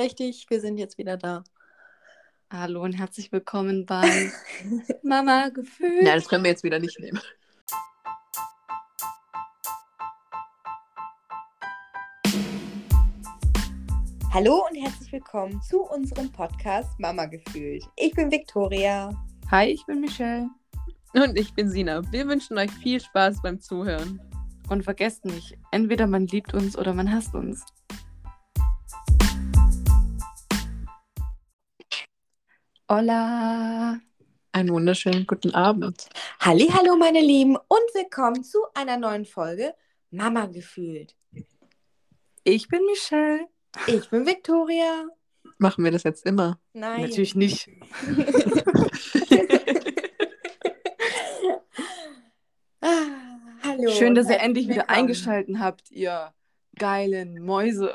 richtig, wir sind jetzt wieder da. Hallo und herzlich willkommen bei Mama Gefühl. Nein, das können wir jetzt wieder nicht nehmen. Hallo und herzlich willkommen zu unserem Podcast Mama gefühlt. Ich bin Viktoria. Hi, ich bin Michelle. Und ich bin Sina. Wir wünschen euch viel Spaß beim Zuhören. Und vergesst nicht, entweder man liebt uns oder man hasst uns. Hola. Einen wunderschönen guten Abend. Halli, hallo meine Lieben und willkommen zu einer neuen Folge Mama gefühlt. Ich bin Michelle. Ich bin Viktoria. Machen wir das jetzt immer? Nein. Natürlich nicht. Ah, hallo. Schön, dass ihr endlich wieder eingeschaltet habt, ihr geilen Mäuse.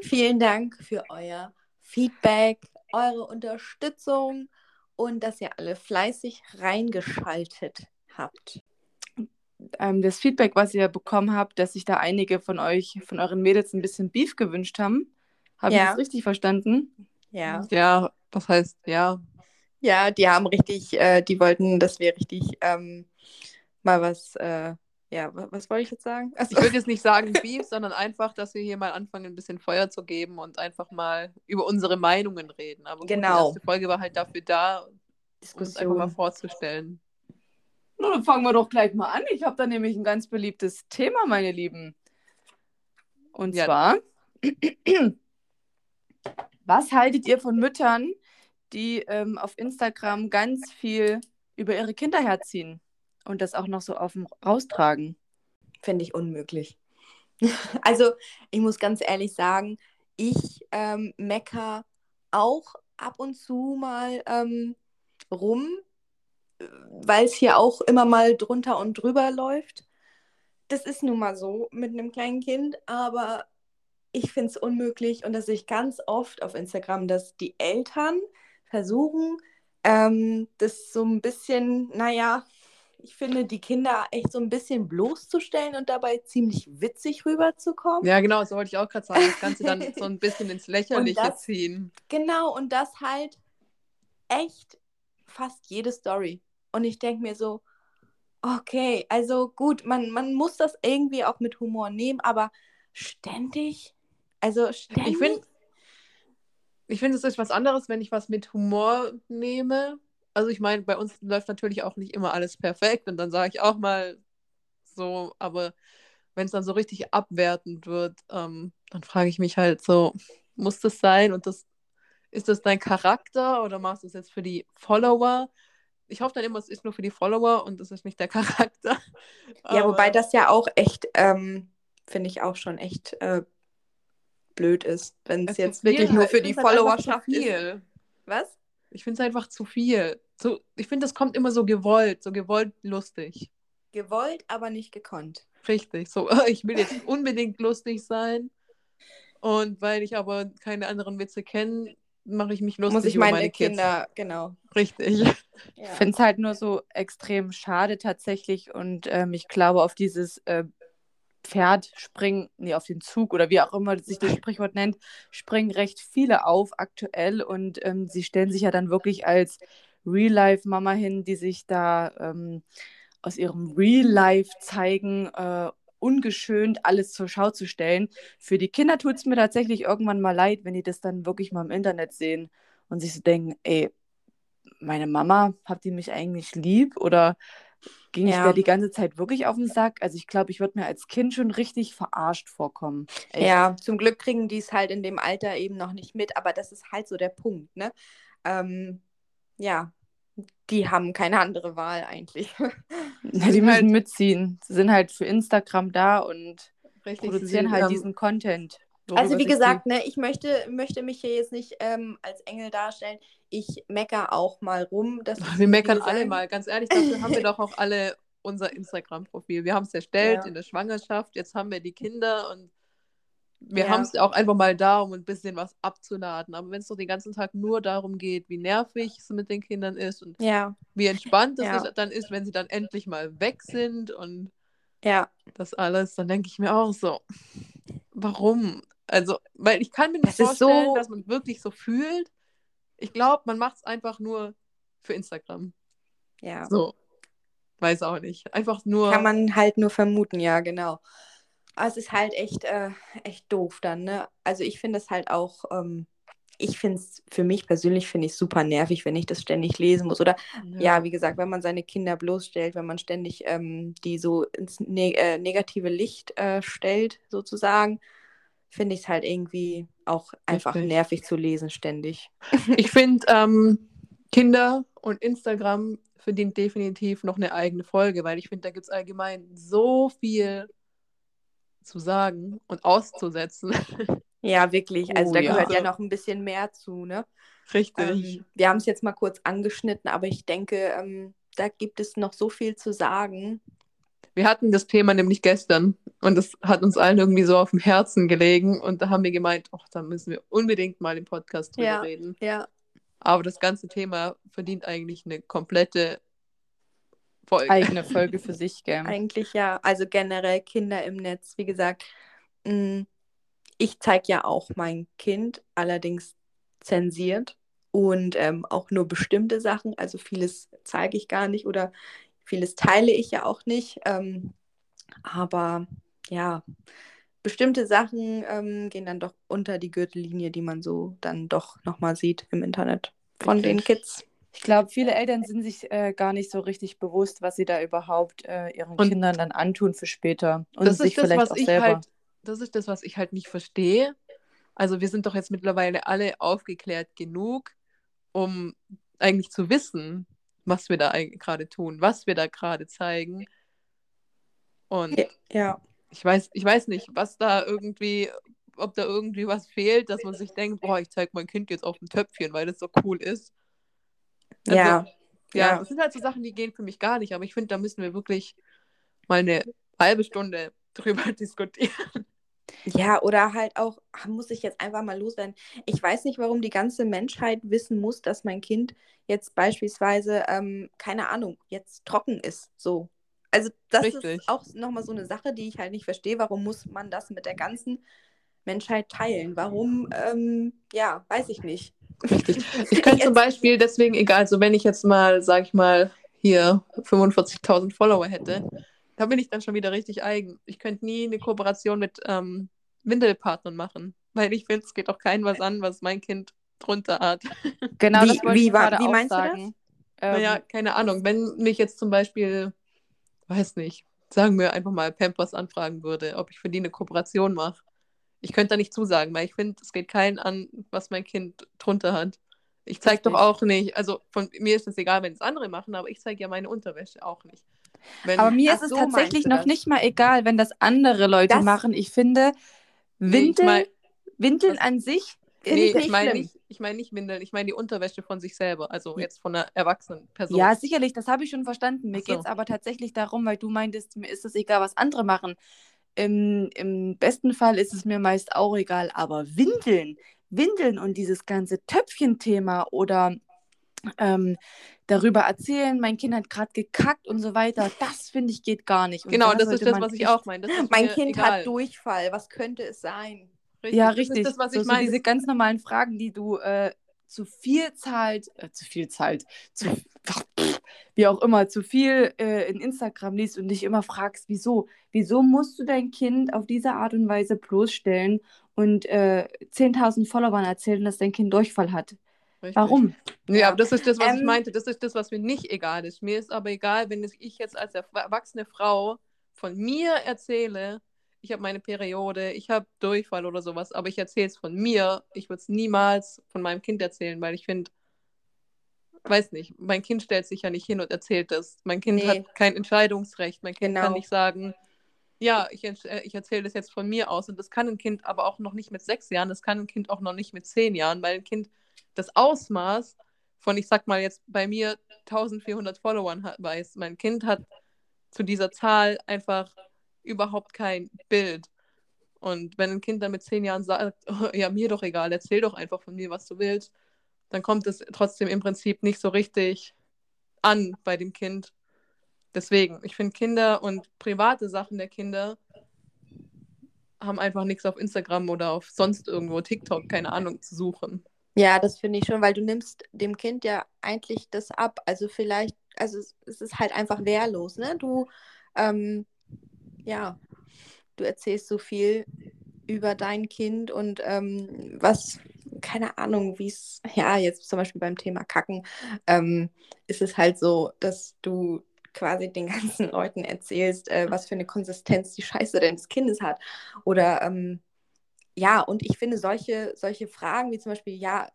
Vielen Dank für euer Feedback, eure Unterstützung und dass ihr alle fleißig reingeschaltet habt. Ähm, das Feedback, was ihr bekommen habt, dass sich da einige von euch, von euren Mädels ein bisschen Beef gewünscht haben. Habe ich Ja. das richtig verstanden? Ja. Ja, das heißt, ja. Ja, die haben richtig, äh, die wollten, dass wir richtig ähm, mal was, äh, ja, wa- was wollte ich jetzt sagen? Ich würde jetzt nicht sagen Beef, sondern einfach, dass wir hier mal anfangen, ein bisschen Feuer zu geben und einfach mal über unsere Meinungen reden. Aber gut, Genau. die erste Folge war halt dafür da, um uns einfach mal Diskussion. vorzustellen. Na, dann fangen wir doch gleich mal an. Ich habe da nämlich ein ganz beliebtes Thema, meine Lieben. Und Ja. zwar, was haltet ihr von Müttern, die ähm, auf Instagram ganz viel über ihre Kinder herziehen und das auch noch so auf dem raustragen? Finde ich unmöglich. Also, ich muss ganz ehrlich sagen, ich ähm, mecker auch ab und zu mal ähm, rum, weil es hier auch immer mal drunter und drüber läuft. Das ist nun mal so mit einem kleinen Kind, aber ich finde es unmöglich und das sehe ich ganz oft auf Instagram, dass die Eltern versuchen, ähm, das so ein bisschen, naja, ich finde, die Kinder echt so ein bisschen bloßzustellen und dabei ziemlich witzig rüberzukommen. Ja, genau, so wollte ich auch gerade sagen. Das Ganze dann so ein bisschen ins Lächerliche das- ziehen. Genau, und das halt echt fast jede Story. Und ich denke mir so, okay, also gut, man, man muss das irgendwie auch mit Humor nehmen, aber ständig, also ständig. Ich finde, ich finde, es ist was anderes, wenn ich was mit Humor nehme. Also ich meine, bei uns läuft natürlich auch nicht immer alles perfekt und dann sage ich auch mal so, aber wenn es dann so richtig abwertend wird, ähm, dann frage ich mich halt so, muss das sein und das ist das dein Charakter oder machst du es jetzt für die Follower? Ich hoffe dann immer, es ist nur für die Follower und es ist nicht der Charakter. ja, wobei das ja auch echt, ähm, finde ich auch schon echt äh, blöd ist, wenn es jetzt wirklich nur für die halt ist. viel. Was? Ich finde es einfach zu viel. So, ich finde, das kommt immer so gewollt, so gewollt lustig. Gewollt, aber nicht gekonnt. Richtig. So, ich will jetzt unbedingt lustig sein. Und weil ich aber keine anderen Witze kenne, mache ich mich lustig Muss ich über meine, meine Kinder, genau. Kids. Richtig. Ja. Ich finde es halt nur so extrem schade tatsächlich und ähm, ich glaube, auf dieses äh, Pferd springen, nee, auf den Zug oder wie auch immer sich das Sprichwort nennt, springen recht viele auf aktuell und ähm, sie stellen sich ja dann wirklich als Real-Life-Mama hin, die sich da ähm, aus ihrem Real-Life zeigen, äh, ungeschönt alles zur Schau zu stellen. Für die Kinder tut es mir tatsächlich irgendwann mal leid, wenn die das dann wirklich mal im Internet sehen und sich so denken, ey, meine Mama, habt ihr mich eigentlich lieb oder ging ich Ja. der die ganze Zeit wirklich auf den Sack? Also ich glaube, ich würde mir als Kind schon richtig verarscht vorkommen. Echt. Ja, zum Glück kriegen die es halt in dem Alter eben noch nicht mit, aber das ist halt so der Punkt, ne? Ähm, ja, die haben keine andere Wahl eigentlich. Ja, die müssen halt- mitziehen. Sie sind halt für Instagram da und Richtig. produzieren halt ähm, diesen Content. Also wie gesagt, ne, ich möchte, möchte mich hier jetzt nicht ähm, als Engel darstellen. Ich mecker auch mal rum. Das ist, Wir meckern alle mal. Ganz ehrlich, dafür haben wir doch auch alle unser Instagram-Profil. Wir haben es erstellt Ja. in der Schwangerschaft. Jetzt haben wir die Kinder und wir Ja. haben es auch einfach mal da, um ein bisschen was abzuladen. Aber wenn es doch den ganzen Tag nur darum geht, wie nervig es mit den Kindern ist und Ja, wie entspannt es Ja. dann ist, wenn sie dann endlich mal weg sind und ja. das alles, dann denke ich mir auch so, warum? Also, weil ich kann mir nicht Das vorstellen, so- dass man wirklich so fühlt. Ich glaube, man macht es einfach nur für Instagram. Ja. So. Weiß auch nicht. Einfach nur. Kann man halt nur vermuten, ja, genau. Es ist halt echt, äh, echt doof dann, ne? Also ich finde es halt auch, ähm, ich finde es, für mich persönlich finde ich es super nervig, wenn ich das ständig lesen muss. Oder ja, wie gesagt, wenn man seine Kinder bloßstellt, wenn man ständig ähm, die so ins ne äh, negative Licht äh, stellt, sozusagen, finde ich es halt irgendwie auch einfach Richtig. nervig zu lesen ständig. Ich finde, ähm, Kinder und Instagram verdient definitiv noch eine eigene Folge, weil ich finde, da gibt es allgemein so viel zu sagen und auszusetzen. Ja, wirklich. Also Oh, da ja. gehört ja Also- noch ein bisschen mehr zu, ne? Richtig. Ähm, wir haben es jetzt mal kurz angeschnitten, aber ich denke, ähm, da gibt es noch so viel zu sagen. Wir hatten das Thema nämlich gestern und das hat uns allen irgendwie so auf dem Herzen gelegen und da haben wir gemeint, ach, da müssen wir unbedingt mal im Podcast drüber Ja. reden. Ja. Aber das ganze Thema verdient eigentlich eine komplette Folge. Eigene Folge für sich, gell? Eigentlich ja. Also generell Kinder im Netz, wie gesagt, mh, ich zeige ja auch mein Kind, allerdings zensiert und ähm, auch nur bestimmte Sachen. Also vieles zeige ich gar nicht oder vieles teile ich ja auch nicht. Ähm, aber ja, bestimmte Sachen ähm, gehen dann doch unter die Gürtellinie, die man so dann doch nochmal sieht im Internet von den Richtig. Kids. Ich glaube, viele Eltern sind sich äh, gar nicht so richtig bewusst, was sie da überhaupt äh, ihren Und Kindern dann antun für später. Und das sich ist das, vielleicht was auch ich selber. halt, das ist das, was ich halt nicht verstehe. Also wir sind doch jetzt mittlerweile alle aufgeklärt genug, um eigentlich zu wissen, was wir da gerade tun, was wir da gerade zeigen. Und Ja. ich weiß, ich weiß nicht, was da irgendwie, ob da irgendwie was fehlt, dass man sich denkt, boah, ich zeige mein Kind jetzt auf dem Töpfchen, weil das so cool ist. Also, Ja. Ja, das sind halt so Sachen, die gehen für mich gar nicht, aber ich finde, da müssen wir wirklich mal eine halbe Stunde drüber diskutieren. Ja, oder halt auch, ah, muss ich jetzt einfach mal loswerden. Ich weiß nicht, warum die ganze Menschheit wissen muss, dass mein Kind jetzt beispielsweise, ähm, keine Ahnung, jetzt trocken ist. So. Also, das Richtig. ist auch nochmal so eine Sache, die ich halt nicht verstehe. Warum muss man das mit der ganzen Menschheit teilen? Warum, ähm, ja, weiß ich nicht. Richtig. Ich könnte zum Beispiel deswegen, egal, also wenn ich jetzt mal, sag ich mal, hier 45.000 Follower hätte, da bin ich dann schon wieder richtig eigen. Ich könnte nie eine Kooperation mit ähm, Windelpartnern machen, weil ich finde, es geht auch keinem was an, was mein Kind drunter hat. Genau, Wie- das wollte wie ich war- gerade wie meinst du das? sagen. Ähm, naja, keine Ahnung, wenn mich jetzt zum Beispiel, weiß nicht, sagen wir einfach mal Pampers anfragen würde, ob ich für die eine Kooperation mache. Ich könnte da nicht zusagen, weil ich finde, es geht keinen an, was mein Kind drunter hat. Ich zeige doch auch nicht, also von mir ist es egal, wenn es andere machen, aber ich zeige ja meine Unterwäsche auch nicht. Wenn, Aber mir ist es so, tatsächlich noch das? nicht mal egal, wenn das andere Leute Das- machen. Ich finde, Nee, ich Windeln, mein- Windeln was- an sich nee, ich meine nicht, ich meine nicht Windeln, ich meine die Unterwäsche von sich selber, also jetzt von einer erwachsenen Person. Ja, sicherlich, das habe ich schon verstanden. Mir so. geht es aber tatsächlich darum, weil du meintest, mir ist es egal, was andere machen. Im, Im besten Fall ist es mir meist auch egal, aber Windeln, Windeln und dieses ganze Töpfchenthema oder ähm, darüber erzählen, mein Kind hat gerade gekackt und so weiter, das finde ich geht gar nicht. Und genau, da das ist das, was ich auch meine. Das Mein Kind egal. hat Durchfall. Was könnte es sein? Ja, Das richtig. ist das, was so, ich so meine. diese ganz normalen Fragen, die du äh, zu viel zahlt, äh, zu viel zahlt, zu, wie auch immer, zu viel äh, in Instagram liest und dich immer fragst, wieso? Wieso musst du dein Kind auf diese Art und Weise bloßstellen und äh, 10.000 Followern erzählen, dass dein Kind Durchfall hat? Richtig. Warum? Ja. aber das ist das, was ich Ähm, meinte. Das ist das, was mir nicht egal ist. Mir ist aber egal, wenn ich jetzt als erwachsene Frau von mir erzähle, ich habe meine Periode, ich habe Durchfall oder sowas, aber ich erzähle es von mir. Ich würde es niemals von meinem Kind erzählen, weil ich finde, weiß nicht, mein Kind stellt sich ja nicht hin und erzählt das. Mein Kind Nee. hat kein Entscheidungsrecht. Mein Kind kann Genau. nicht sagen, ja, ich, äh, ich erzähle das jetzt von mir aus. Und das kann ein Kind aber auch noch nicht mit sechs Jahren, das kann ein Kind auch noch nicht mit zehn Jahren, weil ein Kind das Ausmaß von, ich sag mal jetzt bei mir 1400 Followern hat, weiß. Mein Kind hat zu dieser Zahl einfach überhaupt kein Bild. Und wenn ein Kind dann mit zehn Jahren sagt, "Oh, ja, mir doch egal, erzähl doch einfach von mir, was du willst, dann kommt es trotzdem im Prinzip nicht so richtig an bei dem Kind. Deswegen, ich finde Kinder und private Sachen der Kinder haben einfach nichts auf Instagram oder auf sonst irgendwo TikTok, keine Ahnung, zu suchen. Ja, das finde ich schon, weil du nimmst dem Kind ja eigentlich das ab. Also vielleicht, also es, ist halt einfach wehrlos, ne? Du, ähm, ja, du erzählst so viel über dein Kind und ähm, was, keine Ahnung, wie es, ja, jetzt zum Beispiel beim Thema Kacken, ähm, ist es halt so, dass du quasi den ganzen Leuten erzählst, äh, was für eine Konsistenz die Scheiße deines Kindes hat. Oder ähm, ja, und ich finde solche, solche Fragen wie zum Beispiel, ja,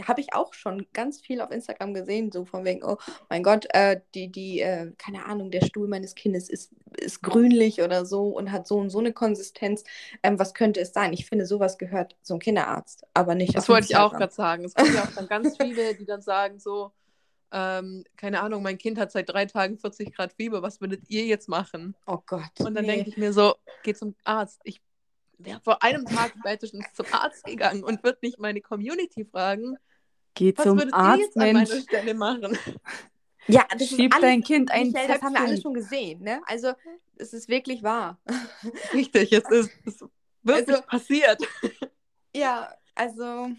habe ich auch schon ganz viel auf Instagram gesehen, so von wegen, oh mein Gott, äh, die, die, äh, keine Ahnung, der Stuhl meines Kindes ist, ist grünlich oder so und hat so und so eine Konsistenz. Ähm, was könnte es sein? Ich finde, sowas gehört zum Kinderarzt, aber nicht. Das wollte ich auch gerade sagen. Es gibt ja auch dann ganz viele, die dann sagen, so, ähm, keine Ahnung, mein Kind hat seit drei Tagen 40 Grad Fieber, was würdet ihr jetzt machen? Oh Gott. Und dann nee. denke ich mir so, geh zum Arzt. Ich wäre vor einem Tag spätestens zum Arzt gegangen und würde nicht meine Community fragen, Geh was zum würdet Arzt, ihr jetzt Mensch. an meiner Stelle machen? Ja, das Schieb alles, dein Kind ein Michelle, Das haben wir alle schon gesehen, ne? Also, es ist wirklich wahr. Richtig, es ist, es ist wirklich also, passiert. Ja, also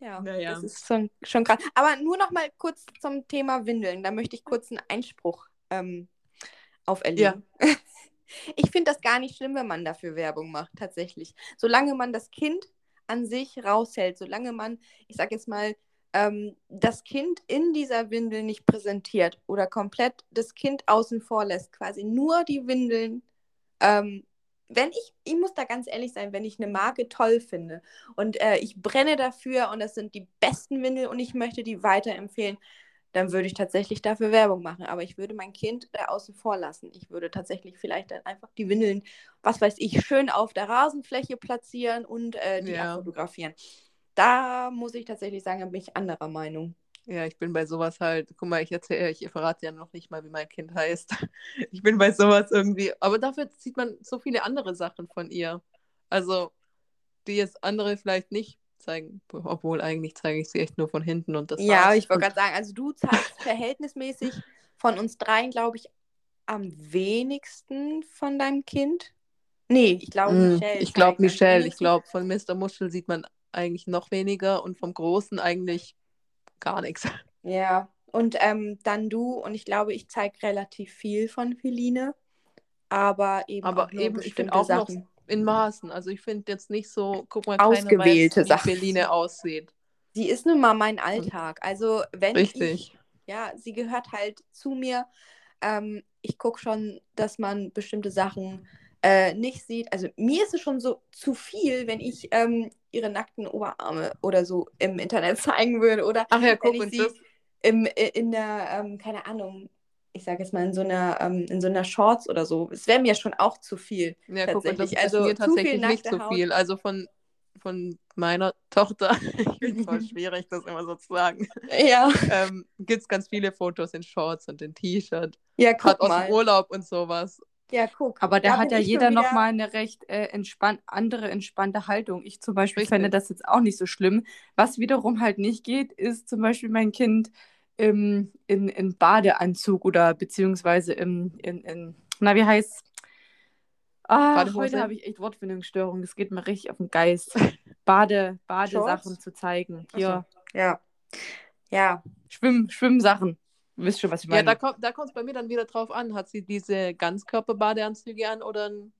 ja, naja. das ist schon, schon krass. Aber nur noch mal kurz zum Thema Windeln. Da möchte ich kurz einen Einspruch ähm, auferlegen. Ja. Ich finde das gar nicht schlimm, wenn man dafür Werbung macht, tatsächlich. Solange man das Kind an sich raushält, solange man, ich sage jetzt mal, ähm, das Kind in dieser Windel nicht präsentiert oder komplett das Kind außen vor lässt, quasi nur die Windeln ähm, wenn ich, ich muss da ganz ehrlich sein, wenn ich eine Marke toll finde und äh, ich brenne dafür und das sind die besten Windel und ich möchte die weiterempfehlen, dann würde ich tatsächlich dafür Werbung machen. Aber ich würde mein Kind da außen vor lassen. Ich würde tatsächlich vielleicht dann einfach die Windeln, was weiß ich, schön auf der Rasenfläche platzieren und äh, die ja. abfotografieren. Da muss ich tatsächlich sagen, bin ich anderer Meinung. Ja, ich bin bei sowas halt, guck mal, ich erzähle, ich verrate ja noch nicht mal, wie mein Kind heißt. Ich bin bei sowas irgendwie, aber dafür sieht man so viele andere Sachen von ihr. Also, die jetzt andere vielleicht nicht zeigen, obwohl eigentlich zeige ich sie echt nur von hinten und das Ja, war's. ich wollte gerade sagen, also du zeigst verhältnismäßig von uns dreien, glaube ich, am wenigsten von deinem Kind. Nee, ich glaube mm, Michelle. Ich glaube Michelle, ich glaube von Mr. Muschel sieht man eigentlich noch weniger und vom Großen eigentlich gar nichts. Ja, und ähm, dann du und ich glaube, ich zeige relativ viel von Feline, aber eben aber auch eben, ich finde auch Sachen. noch in Maßen. Also ich finde jetzt nicht so, guck mal, ausgewählte weiß, Sachen. wie Feline aussieht. Sie ist nun mal mein Alltag. Also wenn Richtig. ich, ja, sie gehört halt zu mir. Ähm, ich gucke schon, dass man bestimmte Sachen äh, nicht sieht. Also mir ist es schon so zu viel, wenn ich ähm, ihre nackten Oberarme oder so im Internet zeigen würde. Oder Ach ja, guck, wenn ich sie das... im, in der, ähm, keine Ahnung, ich sage jetzt mal in so einer, ähm, in so einer Shorts oder so. Es wäre mir schon auch zu viel. Ja, guck, und das also, ist mir tatsächlich nicht zu viel. Also von, von meiner Tochter, ich finde es voll schwierig, das immer so zu sagen. Ja. Ähm, Gibt es ganz viele Fotos in Shorts und in T-Shirt. Ja, guck Hat mal. aus dem Urlaub und sowas. Ja, guck. Aber da hat ja jeder wieder... nochmal eine recht äh, entspann andere, entspannte Haltung. Ich zum Beispiel Richtig. fände das jetzt auch nicht so schlimm. Was wiederum halt nicht geht, ist zum Beispiel mein Kind im, in, in Badeanzug oder beziehungsweise im, in, in na, wie heißt Ah, heute habe ich echt Wortfindungsstörungen. Das geht mir richtig auf den Geist. Bade, Badesachen zu zeigen. Hier. Ja. Ja. Schwimm, Schwimmsachen. Wisst schon, was ich meine. Ja, da kommt da es bei mir dann wieder drauf an. Hat sie diese Ganzkörperbadeanzüge an oder einen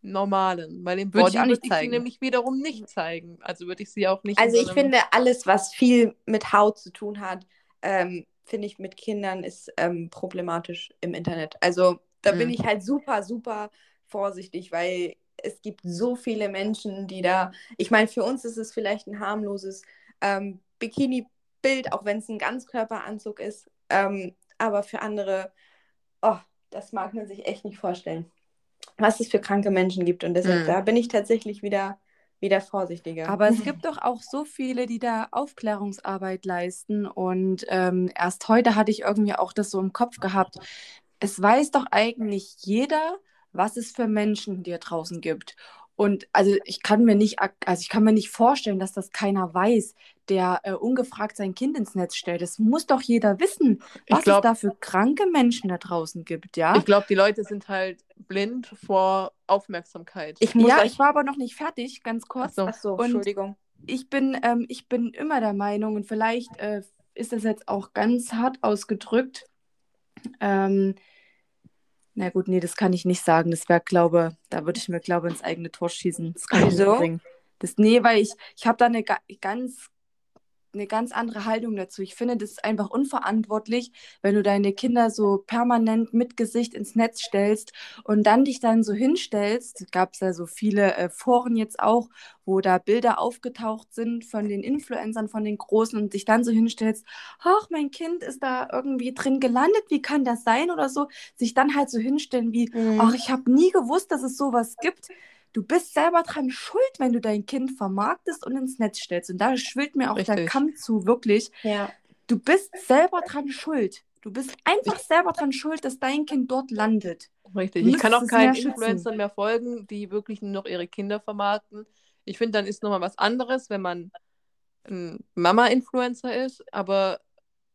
normalen? Weil im würde ich, auch nicht würde ich sie nämlich wiederum nicht zeigen. Also würde ich sie auch nicht. Also ich finde, alles, was viel mit Haut zu tun hat, ähm, finde ich mit Kindern ist ähm, problematisch im Internet. Also da mhm. bin ich halt super, super vorsichtig, weil es gibt so viele Menschen, die da, ich meine, für uns ist es vielleicht ein harmloses ähm, Bikini-Bild, auch wenn es ein Ganzkörperanzug ist, ähm, aber für andere, oh, das mag man sich echt nicht vorstellen, was es für kranke Menschen gibt. Und deshalb, mhm. da bin ich tatsächlich wieder, wieder vorsichtiger. Aber es gibt doch auch so viele, die da Aufklärungsarbeit leisten. Und ähm, erst heute hatte ich irgendwie auch das so im Kopf gehabt. Es weiß doch eigentlich jeder, was es für Menschen dir draußen gibt. Und also ich kann mir nicht, also ich kann mir nicht vorstellen, dass das keiner weiß, der äh, ungefragt sein Kind ins Netz stellt. Das muss doch jeder wissen, was glaub- es da für kranke Menschen da draußen gibt, ja? Ich glaube, die Leute sind halt blind vor Aufmerksamkeit. Ich muss ja, euch. ich war aber noch nicht fertig, ganz kurz. Ach so. Achso, Und- Entschuldigung. Ich bin, ähm, ich bin immer der Meinung, und vielleicht äh, ist das jetzt auch ganz hart ausgedrückt. Ähm, na gut, nee, das kann ich nicht sagen. Das wäre, glaube, da würde ich mir, glaube ins eigene Tor schießen. Das kann ich Wieso? nicht bringen. Das, nee, weil ich, ich habe da eine ga ganz, eine ganz andere Haltung dazu. Ich finde, das ist einfach unverantwortlich, wenn du deine Kinder so permanent mit Gesicht ins Netz stellst und dann dich dann so hinstellst. Gab es ja so viele äh, Foren jetzt auch, wo da Bilder aufgetaucht sind von den Influencern, von den Großen und dich dann so hinstellst, ach, mein Kind ist da irgendwie drin gelandet, wie kann das sein oder so, sich dann halt so hinstellen wie, Mhm. ach, ich habe nie gewusst, dass es sowas gibt. Du bist selber dran schuld, wenn du dein Kind vermarktest und ins Netz stellst. Und da schwillt mir auch der Richtig. Kamm zu, wirklich. ja. Du bist selber dran schuld. Du bist einfach selber dran schuld, dass dein Kind dort landet. Richtig. Ich kann auch keinen. Influencern mehr folgen, die wirklich nur noch ihre Kinder vermarkten. Ich finde, dann ist nochmal was anderes, wenn man ein Mama-Influencer ist, aber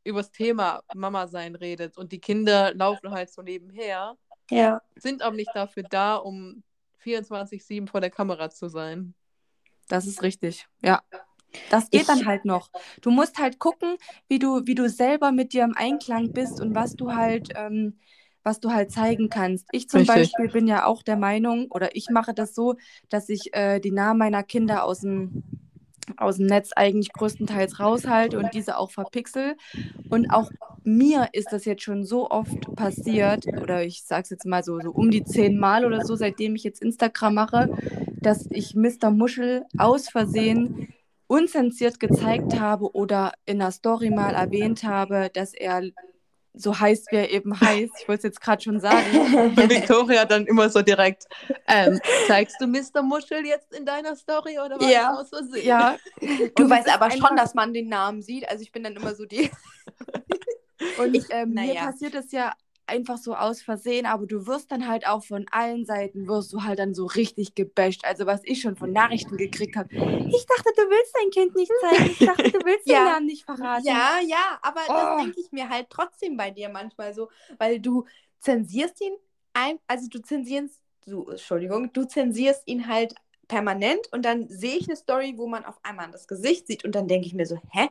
übers Thema Mama sein redet und die Kinder laufen halt so nebenher, Ja. sind aber nicht dafür da, um 24-7 vor der Kamera zu sein. Das ist richtig. Ja. Das geht Ich- dann halt noch. Du musst halt gucken, wie du, wie du selber mit dir im Einklang bist und was du halt, ähm, was du halt zeigen kannst. Ich zum Richtig. Beispiel bin ja auch der Meinung, oder ich mache das so, dass ich äh, die Namen meiner Kinder aus dem, aus dem Netz eigentlich größtenteils raushalte und diese auch verpixel. Und auch mir ist das jetzt schon so oft passiert, oder ich sage es jetzt mal so, so um die zehn Mal oder so, seitdem ich jetzt Instagram mache, dass ich Mr. Muschel aus Versehen unzensiert gezeigt habe oder in einer Story mal erwähnt habe, dass er so heißt, wie er eben heißt. Ich wollte es jetzt gerade schon sagen. Und Victoria dann immer so direkt, ähm, zeigst du Mr. Muschel jetzt in deiner Story oder war Ja. aus Versehen? Ja, Du Und es weißt aber einfach- schon, dass man den Namen sieht. Also ich bin dann immer so die. Und Ich- ähm, mir naja. passiert das ja einfach so aus Versehen, aber du wirst dann halt auch von allen Seiten, wirst du halt dann so richtig gebasht. Also was ich schon von Nachrichten gekriegt habe. Ich dachte, du willst dein Kind nicht zeigen. Ich dachte, du willst Ja. den Namen nicht verraten. Ja, ja, aber Oh. das denke ich mir halt trotzdem bei dir manchmal so, weil du zensierst ihn ein, also du zensierst, du, Entschuldigung, du zensierst ihn halt permanent und dann sehe ich eine Story, wo man auf einmal das Gesicht sieht und dann denke ich mir so, hä?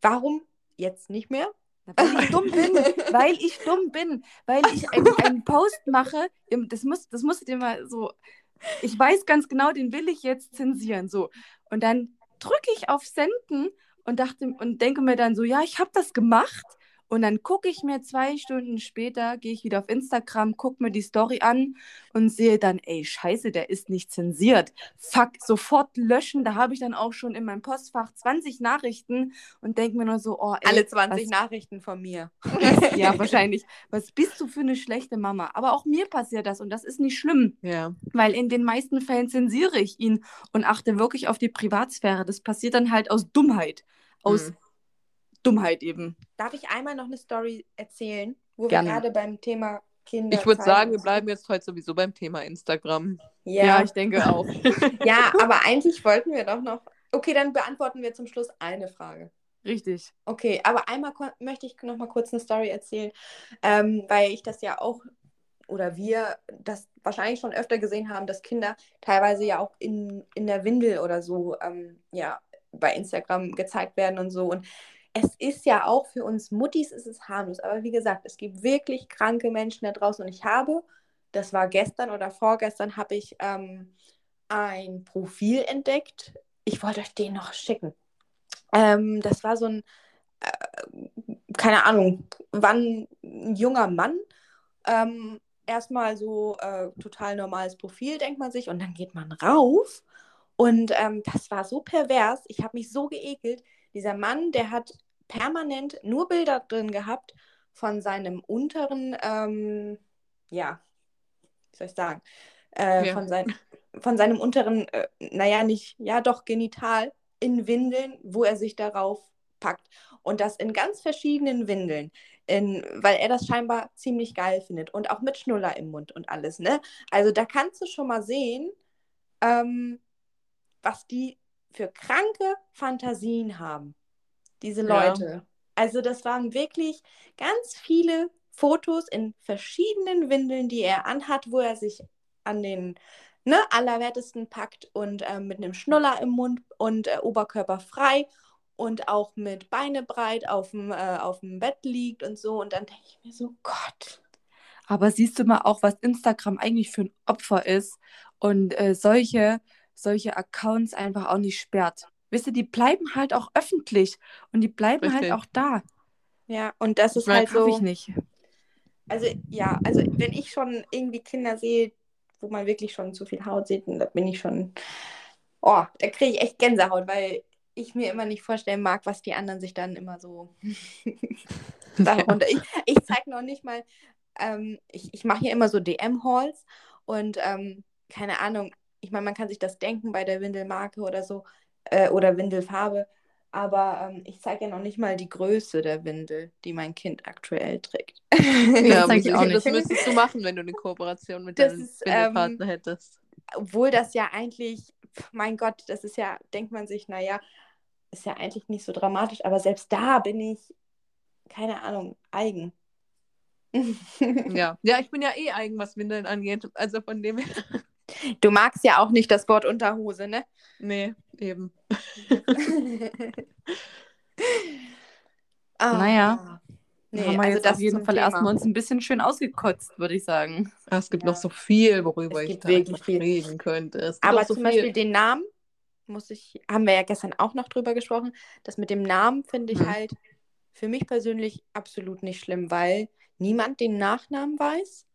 Warum jetzt nicht mehr? Weil ich dumm bin, weil ich dumm bin, weil ich einen, einen Post mache, das muss, das musstet ihr mal so, ich weiß ganz genau, den will ich jetzt zensieren, so. Und dann drücke ich auf Senden und dachte und denke mir dann so, ja, ich habe das gemacht. Und dann gucke ich mir zwei Stunden später, gehe ich wieder auf Instagram, gucke mir die Story an und sehe dann, ey, scheiße, der ist nicht zensiert. Fuck, sofort löschen. Da habe ich dann auch schon in meinem Postfach 20 Nachrichten und denke mir nur so, oh, ey, Alle 20 was, Nachrichten von mir. ja, wahrscheinlich. Was bist du für eine schlechte Mama? Aber auch mir passiert das und das ist nicht schlimm, Ja. weil in den meisten Fällen zensiere ich ihn und achte wirklich auf die Privatsphäre. Das passiert dann halt aus Dummheit. Aus Mhm. Dummheit eben. Darf ich einmal noch eine Story erzählen, wo Gerne. wir gerade beim Thema Kinder. Ich würde sagen, wir bleiben jetzt heute sowieso beim Thema Instagram. Ja, ich denke auch. ja, aber eigentlich wollten wir doch noch. Okay, dann beantworten wir zum Schluss eine Frage. Richtig. Okay, aber einmal möchte ich noch mal kurz eine Story erzählen, ähm, weil ich das ja auch oder wir das wahrscheinlich schon öfter gesehen haben, dass Kinder teilweise ja auch in, in der Windel oder so ähm, ja bei Instagram gezeigt werden und so. Und es ist ja auch für uns Muttis ist es harmlos, aber wie gesagt, es gibt wirklich kranke Menschen da draußen und ich habe, das war gestern oder vorgestern, habe ich ähm, ein Profil entdeckt. Ich wollte euch den noch schicken. Ähm, das war so ein, äh, keine Ahnung, wann ein junger Mann. Ähm, erstmal so äh, total normales Profil, denkt man sich, und dann geht man rauf. Und ähm, das war so pervers. Ich habe mich so geekelt. Dieser Mann, der hat permanent nur Bilder drin gehabt von seinem unteren, ähm, ja, wie soll ich sagen, äh, Ja. von, sein, von seinem unteren, äh, naja, nicht, ja doch, Genital in Windeln, wo er sich darauf packt. Und das in ganz verschiedenen Windeln, in, weil er das scheinbar ziemlich geil findet. Und auch mit Schnuller im Mund und alles, ne? Also da kannst du schon mal sehen, ähm, was die für kranke Fantasien haben, diese Ja. Leute. Also das waren wirklich ganz viele Fotos in verschiedenen Windeln, die er anhat, wo er sich an den ne, Allerwertesten packt und ähm, mit einem Schnuller im Mund und äh, Oberkörper frei und auch mit Beine breit auf dem, äh, auf dem Bett liegt und so. Und dann denke ich mir so, Gott. Aber siehst du mal auch, was Instagram eigentlich für ein Opfer ist und äh, solche, solche Accounts einfach auch nicht sperrt. Wisst ihr, die bleiben halt auch öffentlich und die bleiben halt Richtig. auch da. Ja, und das ist halt so. ich nicht. Also ja, also wenn ich schon irgendwie Kinder sehe, wo man wirklich schon zu viel Haut sieht, dann bin ich schon, oh, da kriege ich echt Gänsehaut, weil ich mir immer nicht vorstellen mag, was die anderen sich dann immer so darunter. Ich, ich zeige noch nicht mal, ähm, ich, ich mache hier immer so DM-Halls und ähm, keine Ahnung, ich meine, man kann sich das denken bei der Windelmarke oder so äh, oder Windelfarbe, aber ähm, ich zeige ja noch nicht mal die Größe der Windel, die mein Kind aktuell trägt. Ja, zeig ich auch ich- das nicht. müsstest du machen, wenn du eine Kooperation mit Das deinem ist, ähm, Windelpartner hättest. obwohl das ja eigentlich, mein Gott, das ist ja, denkt man sich, naja, ist ja eigentlich nicht so dramatisch, aber selbst da bin ich, keine Ahnung, eigen. Ja. ja, ich bin ja eh eigen, was Windeln angeht. Also von dem her. Du magst ja auch nicht das Wort Unterhose, ne? Nee, eben. Ah, Naja, Nee, haben wir also jetzt das auf jeden Fall Thema. erstmal uns ein bisschen schön ausgekotzt, würde ich sagen. Es gibt Ja. noch so viel, worüber ich wirklich viel. reden könnte. Es gibt Aber so zum viel. Beispiel den Namen, muss ich, haben wir ja gestern auch noch drüber gesprochen, das mit dem Namen finde ich Mhm. halt für mich persönlich absolut nicht schlimm, weil niemand den Nachnamen weiß,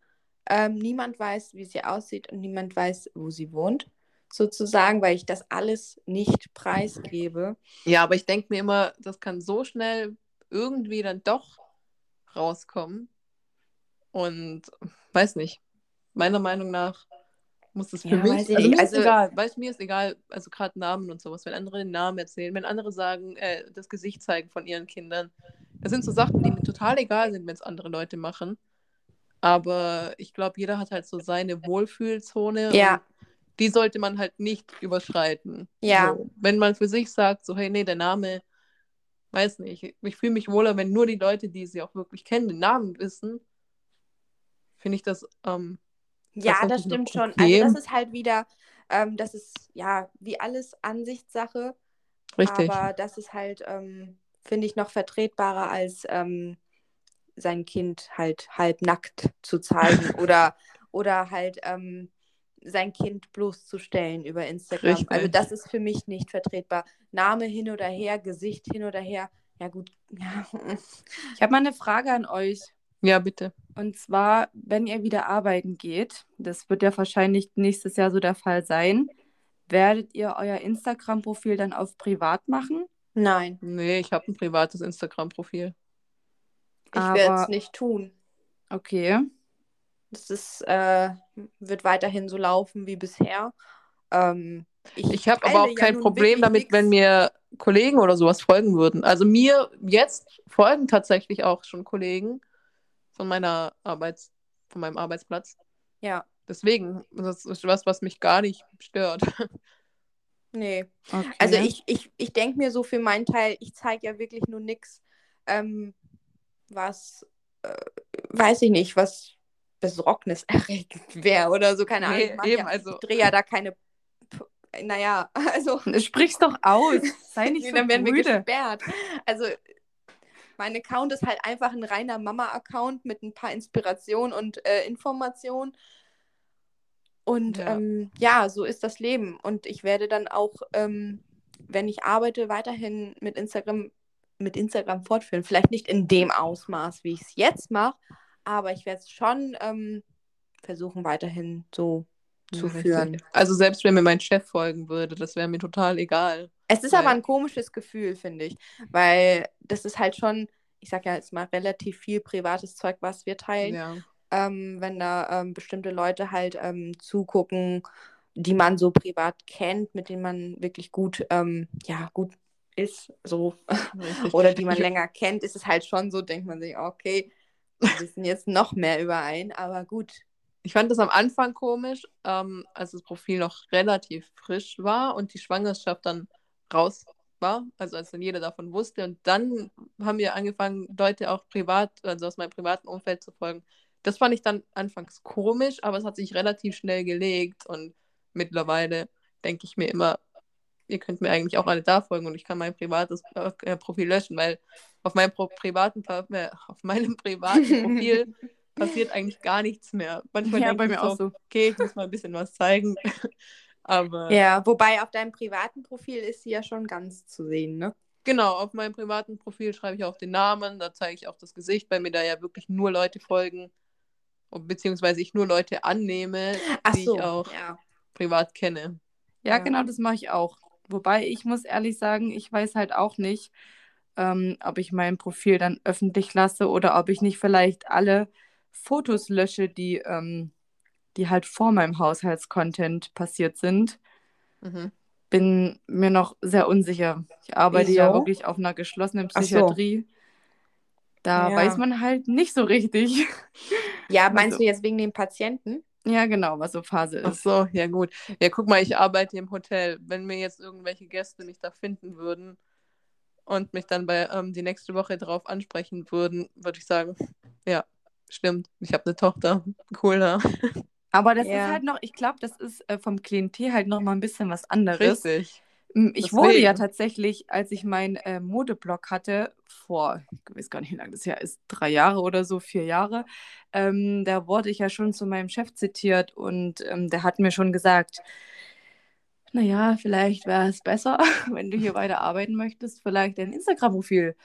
ähm, niemand weiß, wie sie aussieht und niemand weiß, wo sie wohnt, sozusagen, weil ich das alles nicht preisgebe. Ja, aber ich denke mir immer, das kann so schnell irgendwie dann doch rauskommen. Und weiß nicht. Meiner Meinung nach muss es für Ja, mich. Also nicht. mir Also- ist egal, weil es mir ist egal, also gerade Namen und sowas, wenn andere den Namen erzählen, wenn andere sagen, äh, das Gesicht zeigen von ihren Kindern. Das sind so Sachen, die mir total egal sind, wenn es andere Leute machen. Aber ich glaube, jeder hat halt so seine Wohlfühlzone. Ja. Die sollte man halt nicht überschreiten. Ja. So, wenn man für sich sagt, so, hey, nee, der Name, weiß nicht, ich fühle mich wohler, wenn nur die Leute, die sie auch wirklich kennen, den Namen wissen, finde ich das, ähm, Ja, das noch stimmt schon. Also das ist halt wieder, ähm, das ist ja wie alles Ansichtssache. richtig. Aber das ist halt, ähm, finde ich, noch vertretbarer als ähm, sein Kind halt halb nackt zu zeigen oder, oder halt ähm, sein Kind bloßzustellen über Instagram. Richtig. Also das ist für mich nicht vertretbar. Name hin oder her, Gesicht hin oder her. Ja gut, ja. Ich habe mal eine Frage an euch. Ja, bitte. Und zwar, wenn ihr wieder arbeiten geht, das wird ja wahrscheinlich nächstes Jahr so der Fall sein, werdet ihr euer Instagram-Profil dann auf privat machen? Nein, Nee, ich habe ein privates Instagram-Profil. Ich werde es nicht tun. Okay. Das ist, äh, wird weiterhin so laufen wie bisher. Ähm, Ich habe teile aber auch ja kein nun Problem damit, nix. wenn mir Kollegen oder sowas folgen würden. Also mir jetzt folgen tatsächlich auch schon Kollegen von meiner Arbeits, von meinem Arbeitsplatz. Ja, Deswegen, das ist was, was mich gar nicht stört. nee. okay. Also ich, ich, ich denke mir so für meinen Teil, ich zeige ja wirklich nur nichts, ähm, was, äh, weiß ich nicht, was besorgniserregend wäre oder so, keine Ahnung. Nee, eben, ja, also- ich drehe ja da keine, P- naja, also Sprich's doch aus. Sei nicht so dann werden wir müde. gesperrt. Also mein Account ist halt einfach ein reiner Mama-Account mit ein paar Inspirationen und äh, Informationen. Und Ja. ja. Ähm, ja, so ist das Leben. Und ich werde dann auch, ähm, wenn ich arbeite, weiterhin mit Instagram, mit Instagram fortführen. Vielleicht nicht in dem Ausmaß, wie ich es jetzt mache, aber ich werde es schon ähm, versuchen, weiterhin so zu Ja, führen. richtig. Also selbst wenn mir mein Chef folgen würde, das wäre mir total egal. Es ist Weil- aber ein komisches Gefühl, finde ich, weil das ist halt schon, ich sag ja jetzt mal, relativ viel privates Zeug, was wir teilen. Ja. Ähm, wenn da ähm, bestimmte Leute halt ähm, zugucken, die man so privat kennt, mit denen man wirklich gut, ähm, ja, gut ist, so, oder die man länger kennt, ist es halt schon so, denkt man sich, okay, wir wissen jetzt noch mehr über einen, aber gut, Ich fand das am Anfang komisch, ähm, als das Profil noch relativ frisch war und die Schwangerschaft dann raus war, also als dann jeder davon wusste. Und dann haben wir angefangen, Leute auch privat, also aus meinem privaten Umfeld zu folgen. Das fand ich dann anfangs komisch, aber es hat sich relativ schnell gelegt und mittlerweile denke ich mir immer, ihr könnt mir eigentlich auch alle da folgen und ich kann mein privates äh, Profil löschen, weil auf meinem Pro privaten äh, auf meinem privaten Profil passiert eigentlich gar nichts mehr. Manchmal ja, bei mir so, auch so. Okay, ich muss mal ein bisschen was zeigen. Aber ja, wobei auf deinem privaten Profil ist sie ja schon ganz zu sehen, ne? Genau, auf meinem privaten Profil schreibe ich auch den Namen, da zeige ich auch das Gesicht, weil mir da ja wirklich nur Leute folgen, beziehungsweise ich nur Leute annehme, Ach die so, ich auch ja. privat kenne. Ja, ja, genau, das mache ich auch. Wobei ich muss ehrlich sagen, ich weiß halt auch nicht, ähm, ob ich mein Profil dann öffentlich lasse oder ob ich nicht vielleicht alle Fotos lösche, die, ähm, die halt vor meinem Haushaltscontent passiert sind. Mhm. Bin mir noch sehr unsicher. Ich arbeite Wieso? ja wirklich auf einer geschlossenen Psychiatrie. So. Da ja. weiß man halt nicht so richtig. Ja, meinst also, du jetzt wegen den Patienten? Ja, genau, was so Phase ist. Ach so, ja gut. Ja, guck mal, ich arbeite im Hotel. Wenn mir jetzt irgendwelche Gäste mich da finden würden und mich dann bei ähm, die nächste Woche darauf ansprechen würden, würde ich sagen, ja, stimmt, ich habe eine Tochter. Cool, ne? Aber das ja. ist halt noch, ich glaube, das ist äh, vom Klientel halt noch mal ein bisschen was anderes. Richtig. Ich Deswegen. wurde ja tatsächlich, als ich meinen äh, Modeblog hatte, vor, ich weiß gar nicht, wie lange das Jahr ist, drei Jahre oder so, vier Jahre, ähm, da wurde ich ja schon zu meinem Chef zitiert und ähm, der hat mir schon gesagt, naja, vielleicht wäre es besser, wenn du hier weiter arbeiten möchtest, vielleicht dein Instagram-Profil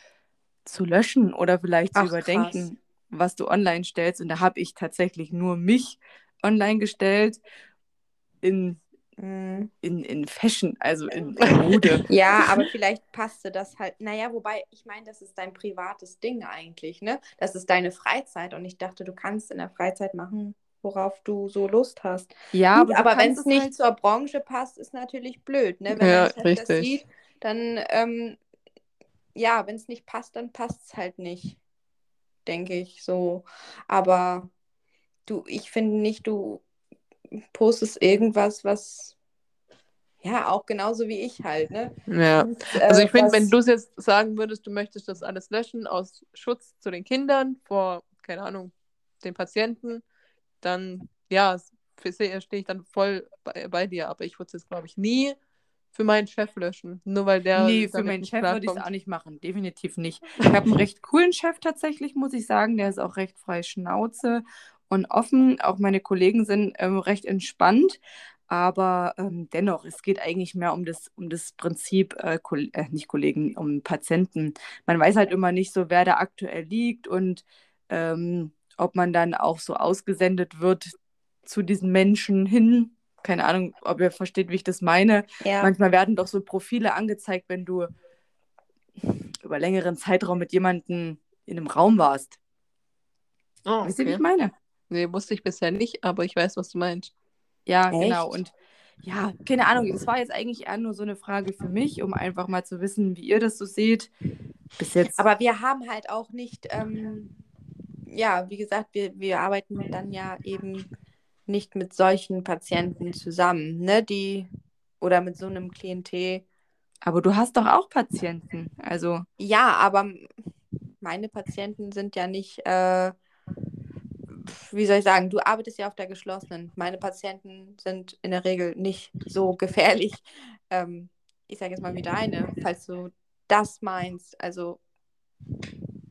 zu löschen oder vielleicht zu Ach, überdenken, krass. was du online stellst. Und da habe ich tatsächlich nur mich online gestellt in. In, in Fashion, also in, in Mode. ja, aber vielleicht passte das halt. Naja, wobei, ich meine, das ist dein privates Ding eigentlich, ne? Das ist deine Freizeit und ich dachte, du kannst in der Freizeit machen, worauf du so Lust hast. Ja, Gut, aber, aber wenn es nicht halt... zur Branche passt, ist natürlich blöd, ne? Wenn ja, man richtig. das sieht, dann ähm, ja, wenn es nicht passt, dann passt es halt nicht, denke ich so. Aber du, ich finde nicht, du postest irgendwas, was ja auch genauso wie ich halt, ne? Ja. Und, äh, also ich finde, wenn du es jetzt sagen würdest, du möchtest das alles löschen aus Schutz zu den Kindern vor, keine Ahnung, den Patienten, dann ja, stehe ich dann voll bei, bei dir. Aber ich würde es jetzt, glaube ich, nie für meinen Chef löschen. Nur weil der. Nee, für meinen Chef würde ich es auch nicht machen. Definitiv nicht. Ich habe einen recht coolen Chef tatsächlich, muss ich sagen. Der ist auch recht frei Schnauze und offen. Auch meine Kollegen sind ähm, recht entspannt. Aber ähm, dennoch, es geht eigentlich mehr um das, um das Prinzip, äh, äh, nicht Kollegen, um Patienten. Man weiß halt immer nicht so, wer da aktuell liegt und ähm, ob man dann auch so ausgesendet wird zu diesen Menschen hin. Keine Ahnung, ob ihr versteht, wie ich das meine. Ja. Manchmal werden doch so Profile angezeigt, wenn du über längeren Zeitraum mit jemandem in einem Raum warst. Oh, okay. Wisst ihr, wie ich meine? Nee, wusste ich bisher nicht, aber ich weiß, was du meinst. Ja, Echt? genau. Und ja, keine Ahnung, das war jetzt eigentlich eher nur so eine Frage für mich, um einfach mal zu wissen, wie ihr das so seht. Bis jetzt. Aber wir haben halt auch nicht, ähm, ja, wie gesagt, wir, wir arbeiten dann ja eben nicht mit solchen Patienten zusammen, ne? Die oder mit so einem Klientel. Aber du hast doch auch Patienten, also. Ja, aber meine Patienten sind ja nicht äh, wie soll ich sagen, du arbeitest ja auf der geschlossenen. Meine Patienten sind in der Regel nicht so gefährlich. Ähm, ich sage jetzt mal wie deine, falls du das meinst. Also,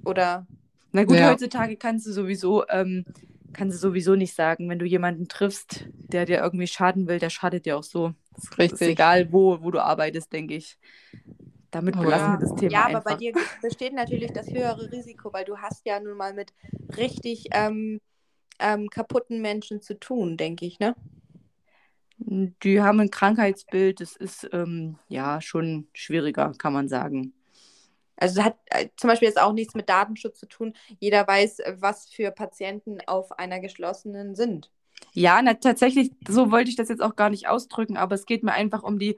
oder. Na gut, ja. heutzutage kannst du sowieso, ähm, kannst du sowieso nicht sagen, wenn du jemanden triffst, der dir irgendwie schaden will, der schadet dir auch so. Das ist, Richtig. ist egal, wo, wo du arbeitest, denke ich. Damit belassen ja. wir das Thema. Ja, aber einfach. bei dir besteht natürlich das höhere Risiko, weil du hast ja nun mal mit richtig ähm, ähm, kaputten Menschen zu tun, denke ich, ne? Die haben ein Krankheitsbild, das ist ähm, ja schon schwieriger, kann man sagen. Also hat äh, zum Beispiel jetzt auch nichts mit Datenschutz zu tun. Jeder weiß, was für Patienten auf einer geschlossenen sind. Ja, na, tatsächlich, so wollte ich das jetzt auch gar nicht ausdrücken, aber es geht mir einfach um die,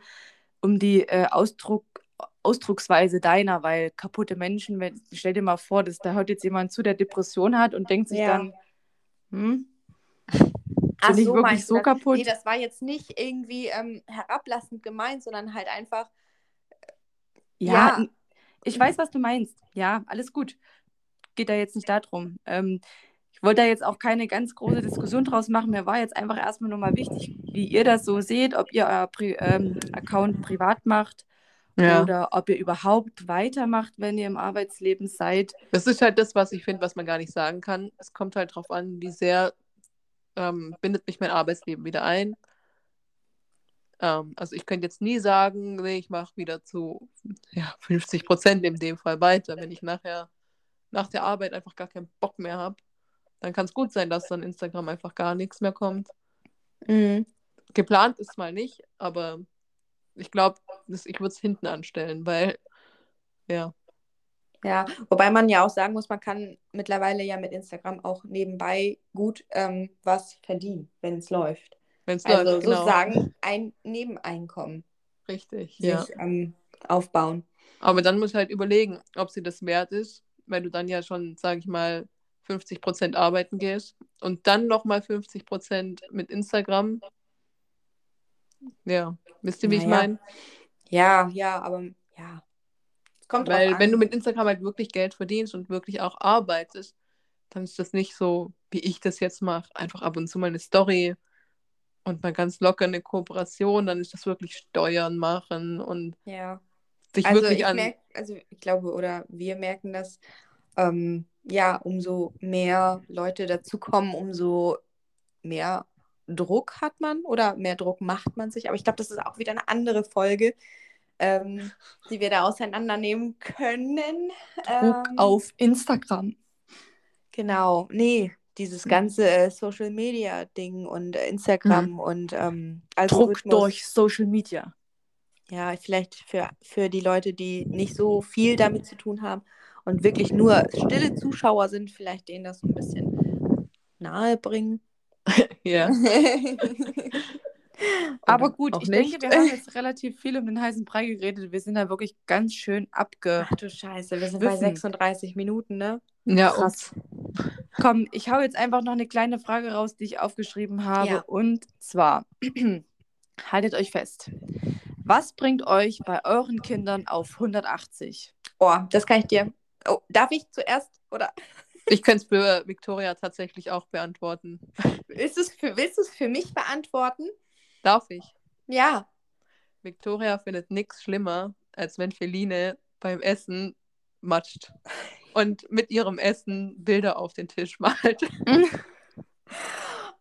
um die äh, Ausdruck, Ausdrucksweise deiner, weil kaputte Menschen, wenn, stell dir mal vor, dass da hört jetzt jemand zu, der Depression hat und denkt sich ja. dann, hm? Ach Bin ich so, wirklich so das? kaputt? Nee, das war jetzt nicht irgendwie ähm, herablassend gemeint, sondern halt einfach, Ja, Ja. n- ich weiß, was du meinst. Ja, alles gut. Geht da jetzt nicht darum. Ähm, ich wollte da jetzt auch keine ganz große Diskussion draus machen. Mir war jetzt einfach erstmal nur mal wichtig, wie ihr das so seht, ob ihr euer Pri ähm, Account privat macht Ja. oder ob ihr überhaupt weitermacht, wenn ihr im Arbeitsleben seid. Das ist halt das, was ich finde, was man gar nicht sagen kann. Es kommt halt drauf an, wie sehr ähm, bindet mich mein Arbeitsleben wieder ein. Ähm, also ich könnte jetzt nie sagen, nee, ich mache wieder zu ja, 50 Prozent in dem Fall weiter. Wenn ich nachher nach der Arbeit einfach gar keinen Bock mehr habe, dann kann es gut sein, dass dann Instagram einfach gar nichts mehr kommt. Mhm. Geplant ist mal nicht, aber ich glaube, ich würde es hinten anstellen, weil ja, Ja, wobei man ja auch sagen muss, man kann mittlerweile ja mit Instagram auch nebenbei gut ähm, was verdienen, wenn es läuft. wenn es Also läuft, genau. sozusagen ein Nebeneinkommen Richtig, sich ja. ähm, aufbauen. Aber dann musst du halt überlegen, ob sie das wert ist, weil du dann ja schon, sage ich mal, 50% arbeiten gehst und dann nochmal 50% mit Instagram. Ja, wisst ihr, wie ich Naja, meine? Ja, ja, aber ja. Es kommt Weil wenn du mit Instagram halt wirklich Geld verdienst und wirklich auch arbeitest, dann ist das nicht so, wie ich das jetzt mache. Einfach ab und zu mal eine Story und mal ganz locker eine Kooperation, dann ist das wirklich Steuern machen und ja. sich Also wirklich ich an. merke, also ich glaube, oder wir merken das, ähm, ja, umso mehr Leute dazukommen, umso mehr Druck hat man oder mehr Druck macht man sich. Aber ich glaube, das ist auch wieder eine andere Folge, ähm, die wir da auseinandernehmen können. Druck Ähm, auf Instagram. Genau, nee, dieses ganze äh, Social Media Ding und äh, Instagram und ähm, Druck durch Social Media. Ja, vielleicht für, für die Leute, die nicht so viel damit zu tun haben und wirklich nur stille Zuschauer sind, vielleicht denen das so ein bisschen nahe bringen. Ja. Aber gut, ich nicht. denke, wir haben jetzt relativ viel um den heißen Brei geredet. Wir sind da wirklich ganz schön abge. Ach du Scheiße, wir sind bei Wissen. 36 Minuten, ne? Ja, Krass. Komm, ich hau jetzt einfach noch eine kleine Frage raus, die ich aufgeschrieben habe. Ja. Und zwar, haltet euch fest. Was bringt euch bei euren Kindern auf 180? Oh, das kann ich dir. Oh, darf ich zuerst oder Ich könnte es für Victoria tatsächlich auch beantworten. willst du es für, willst du es für mich beantworten? Darf ich? Ja. Victoria findet nichts schlimmer, als wenn Feline beim Essen matscht und mit ihrem Essen Bilder auf den Tisch malt.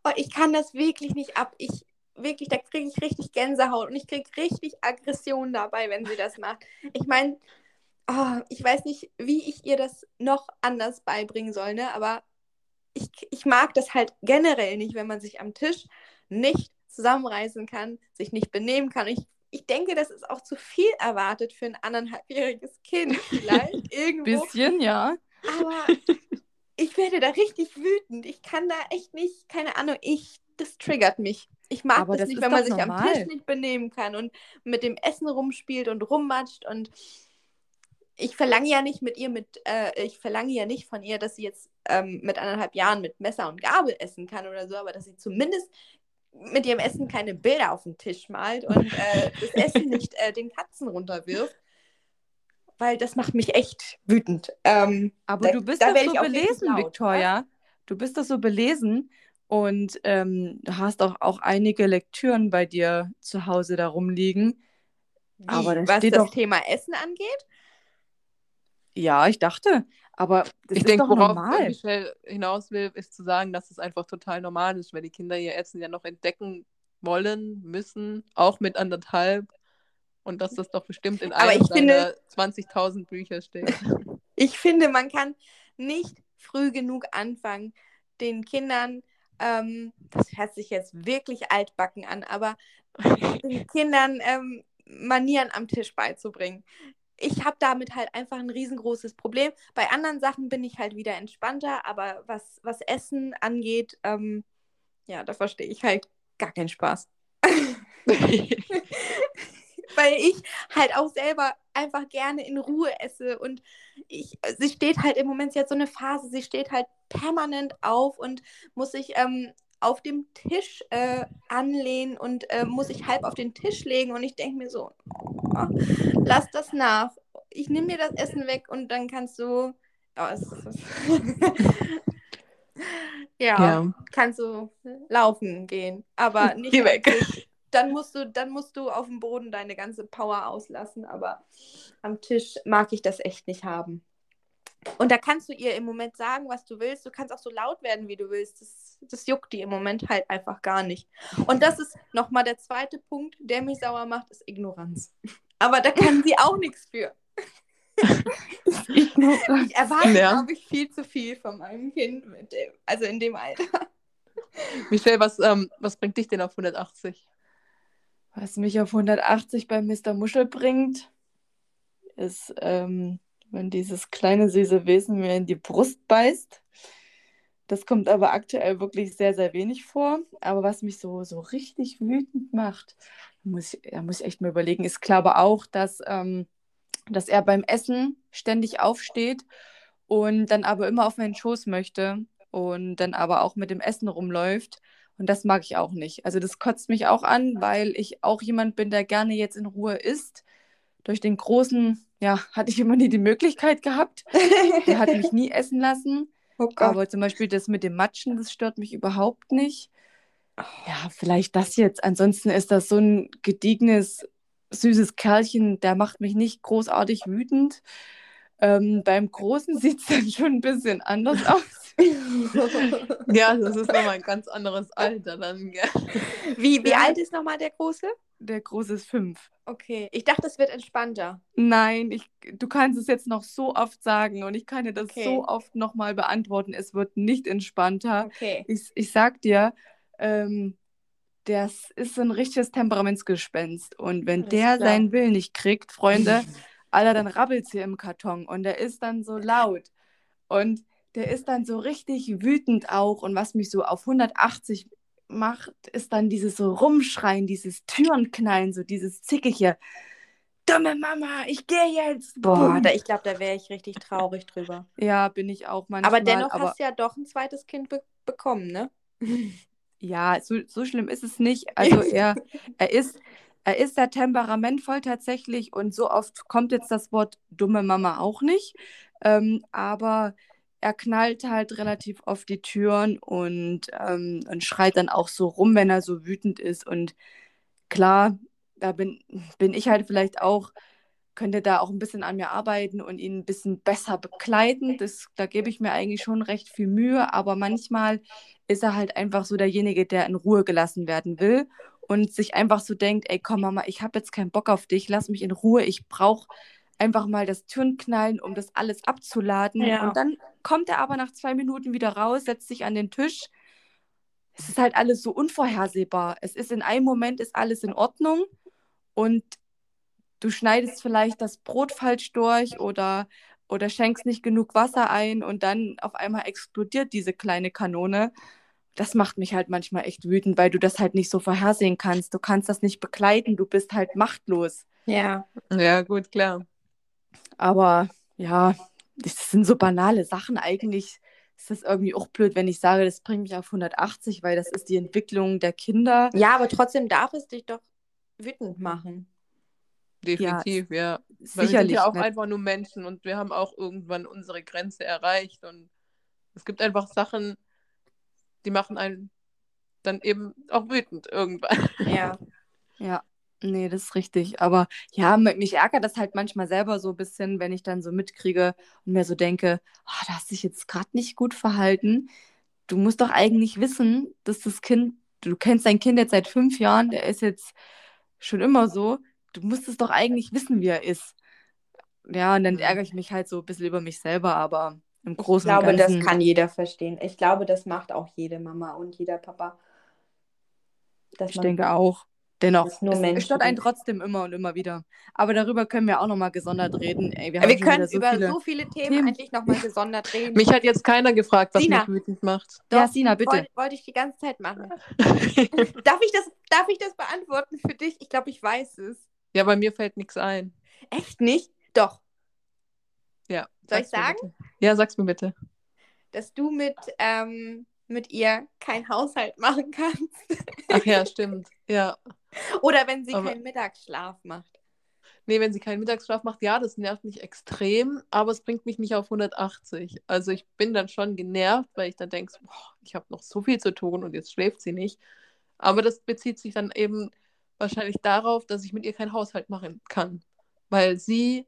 Oh, ich kann das wirklich nicht ab. Ich wirklich, da kriege ich richtig Gänsehaut und ich kriege richtig Aggression dabei, wenn sie das macht. Ich meine, oh, ich weiß nicht, wie ich ihr das noch anders beibringen soll, ne? Aber ich, ich mag das halt generell nicht, wenn man sich am Tisch nicht zusammenreißen kann, sich nicht benehmen kann. Ich, ich denke, das ist auch zu viel erwartet für ein anderthalbjähriges Kind vielleicht irgendwo. Bisschen, ja. Aber ich werde da richtig wütend. Ich kann da echt nicht, keine Ahnung, ich, das triggert mich. Ich mag Aber das, das nicht, wenn man sich am normal. Tisch nicht benehmen kann und mit dem Essen rumspielt und rummatscht und ich verlange ja nicht mit ihr mit, äh, ich verlange ja nicht von ihr, dass sie jetzt ähm, mit anderthalb Jahren mit Messer und Gabel essen kann oder so, aber dass sie zumindest mit ihrem Essen keine Bilder auf den Tisch malt und äh, das Essen nicht äh, den Katzen runterwirft. Weil das macht mich echt wütend. Ähm, Aber Da- du bist da werd so belesen, laut, Victoria. Du bist doch so belesen und ähm, du hast auch, auch einige Lektüren bei dir zu Hause da rumliegen. Wie, Aber was das Thema Essen angeht? Ja, ich dachte. Aber das Ich ist denke, doch worauf normal. Michelle hinaus will, ist zu sagen, dass es einfach total normal ist, weil die Kinder ihr Essen ja noch entdecken wollen, müssen, auch mit anderthalb. Und dass das doch bestimmt in einem seiner 20.000 Bücher steht. Ich finde, man kann nicht früh genug anfangen, den Kindern, ähm, das hört sich jetzt wirklich altbacken an, aber den Kindern ähm, Manieren am Tisch beizubringen. Ich habe damit halt einfach ein riesengroßes Problem. Bei anderen Sachen bin ich halt wieder entspannter, aber was, was Essen angeht, ähm, ja, da verstehe ich halt gar keinen Spaß. weil ich halt auch selber einfach gerne in Ruhe esse und ich, sie steht halt im Moment, hat so eine Phase, sie steht halt permanent auf und muss sich ähm, auf dem Tisch äh, anlehnen und äh, muss sich halb auf den Tisch legen und ich denke mir so, lass das nach. Ich nehme mir das Essen weg und dann kannst du, oh, es, es, ja, Ja. kannst du laufen gehen, aber nicht Geh weg. Tisch. Dann musst du, dann musst du auf dem Boden deine ganze Power auslassen, aber am Tisch mag ich das echt nicht haben. Und da kannst du ihr im Moment sagen, was du willst. Du kannst auch so laut werden, wie du willst. Das, das juckt die im Moment halt einfach gar nicht. Und das ist nochmal der zweite Punkt, der mich sauer macht, ist Ignoranz. Aber da kann sie auch nichts für. Ich erwarte, Ja. glaube ich, viel zu viel von meinem Kind, mit dem, also in dem Alter. Michelle, was, ähm, was bringt dich denn auf 180? Was mich auf 180 bei Mr. Muschel bringt, ist, ähm, wenn dieses kleine süße Wesen mir in die Brust beißt. Das kommt aber aktuell wirklich sehr, sehr wenig vor. Aber was mich so, so richtig wütend macht, muss ich, da muss ich echt mal überlegen, ist klar aber auch, dass, ähm, dass er beim Essen ständig aufsteht und dann aber immer auf meinen Schoß möchte und dann aber auch mit dem Essen rumläuft. Und das mag ich auch nicht. Also das kotzt mich auch an, weil ich auch jemand bin, der gerne jetzt in Ruhe isst. Durch den Großen, ja, hatte ich immer nie die Möglichkeit gehabt. Der hat mich nie essen lassen. Oh. Aber zum Beispiel das mit dem Matschen, das stört mich überhaupt nicht. Ja, vielleicht das jetzt. Ansonsten ist das so ein gediegenes, süßes Kerlchen, der macht mich nicht großartig wütend. Ähm, beim Großen sieht es dann schon ein bisschen anders aus. Ja, das ist nochmal ein ganz anderes Alter dann. Gell? wie, wie Ja. alt ist nochmal der Große? Der Große ist fünf. Okay, ich dachte, es wird entspannter. Nein, ich, du kannst es jetzt noch so oft sagen und ich kann dir das Okay. so oft nochmal beantworten. Es wird nicht entspannter. Okay. Ich, ich sag dir, ähm, das ist so ein richtiges Temperamentsgespenst. Und wenn Alles der klar. seinen Willen nicht kriegt, Freunde, Alter, dann rabbelt es hier im Karton und der ist dann so laut. Und der ist dann so richtig wütend auch. Und was mich so auf 180 macht, ist dann dieses so Rumschreien, dieses Türenknallen, so dieses Zickige. Dumme Mama, ich gehe jetzt. Boah, da, ich glaube, da wäre ich richtig traurig drüber. Ja, bin ich auch manchmal. Aber dennoch aber hast du ja doch ein zweites Kind be bekommen, ne? Ja, so, so schlimm ist es nicht. Also er, er ist, er ist sehr temperamentvoll tatsächlich und so oft kommt jetzt das Wort dumme Mama auch nicht. Ähm, aber er knallt halt relativ oft die Türen und, ähm, und schreit dann auch so rum, wenn er so wütend ist. Und klar, da bin, bin ich halt vielleicht auch, könnte da auch ein bisschen an mir arbeiten und ihn ein bisschen besser begleiten. Das, da gebe ich mir eigentlich schon recht viel Mühe, aber manchmal ist er halt einfach so derjenige, der in Ruhe gelassen werden will und sich einfach so denkt, ey, komm Mama, ich habe jetzt keinen Bock auf dich, lass mich in Ruhe, ich brauche einfach mal das Türenknallen, um das alles abzuladen. Ja. Und dann kommt er aber nach zwei Minuten wieder raus, setzt sich an den Tisch. Es ist halt alles so unvorhersehbar. Es ist in einem Moment ist alles in Ordnung und du schneidest vielleicht das Brot falsch durch oder, oder schenkst nicht genug Wasser ein und dann auf einmal explodiert diese kleine Kanone. Das macht mich halt manchmal echt wütend, weil du das halt nicht so vorhersehen kannst. Du kannst das nicht begleiten, du bist halt machtlos. Ja. Ja, gut, klar. Aber ja, das sind so banale Sachen. Eigentlich ist das irgendwie auch blöd, wenn ich sage, das bringt mich auf 180, weil das ist die Entwicklung der Kinder. Ja, aber trotzdem darf es dich doch wütend machen. Definitiv, ja. Weil wir sind Sicherlich. ja auch ne? einfach nur Menschen und wir haben auch irgendwann unsere Grenze erreicht. Und es gibt einfach Sachen, die machen einen dann eben auch wütend irgendwann. Ja. Ja, nee, das ist richtig. Aber ja, mich ärgert das halt manchmal selber so ein bisschen, wenn ich dann so mitkriege und mir so denke, ah, da hast du dich jetzt gerade nicht gut verhalten. Du musst doch eigentlich wissen, dass das Kind, du kennst dein Kind jetzt seit fünf Jahren, der ist jetzt schon immer so. Du musst es doch eigentlich wissen, wie er ist. Ja, und dann Mhm. ärgere ich mich halt so ein bisschen über mich selber, aber im Ich Großen glaube, und Ganzen. das kann jeder verstehen. Ich glaube, das macht auch jede Mama und jeder Papa. Dass Ich denke auch. Dennoch, es, es stört einen trotzdem immer und immer wieder. Aber darüber können wir auch nochmal gesondert reden. Ey, wir haben wir können so über viele... so viele Themen, Themen. eigentlich nochmal gesondert reden. Mich hat jetzt keiner gefragt, was Sina. mich wütend macht. Ja, Sina, bitte. Wollte, wollte ich die ganze Zeit machen. darf, ich das, darf ich das beantworten für dich? Ich glaube, ich weiß es. Ja, bei mir fällt nichts ein. Echt nicht? Doch. Ja. Soll ich sagen? bitte. Ja, sag's mir bitte. Dass du mit, ähm, mit ihr keinen Haushalt machen kannst. Ach ja, stimmt. Ja. Oder wenn sie Aber- keinen Mittagsschlaf macht. Nee, wenn sie keinen Mittagsschlaf macht, ja, das nervt mich extrem, aber es bringt mich nicht auf 180. Also ich bin dann schon genervt, weil ich dann denke, ich habe noch so viel zu tun und jetzt schläft sie nicht. Aber das bezieht sich dann eben wahrscheinlich darauf, dass ich mit ihr keinen Haushalt machen kann. Weil sie,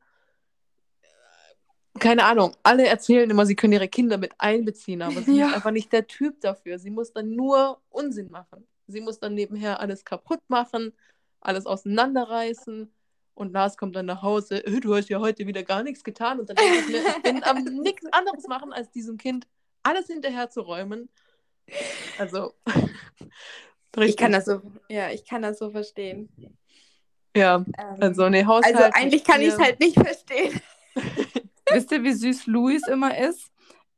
äh, keine Ahnung, alle erzählen immer, sie können ihre Kinder mit einbeziehen, aber sie Ja. ist einfach nicht der Typ dafür. Sie muss dann nur Unsinn machen. Sie muss dann nebenher alles kaputt machen, alles auseinanderreißen. Und Lars kommt dann nach Hause, "Äh, du hast ja heute wieder gar nichts getan. Und dann denke ich mir, ich bin am nichts anderes machen, als diesem Kind alles hinterher zu räumen. Also, Ich kann das so, ja, ich kann das so verstehen. Ja, Ähm, also ne, Haushalt. also eigentlich kann ich es halt nicht verstehen. Wisst ihr, wie süß Luis immer ist?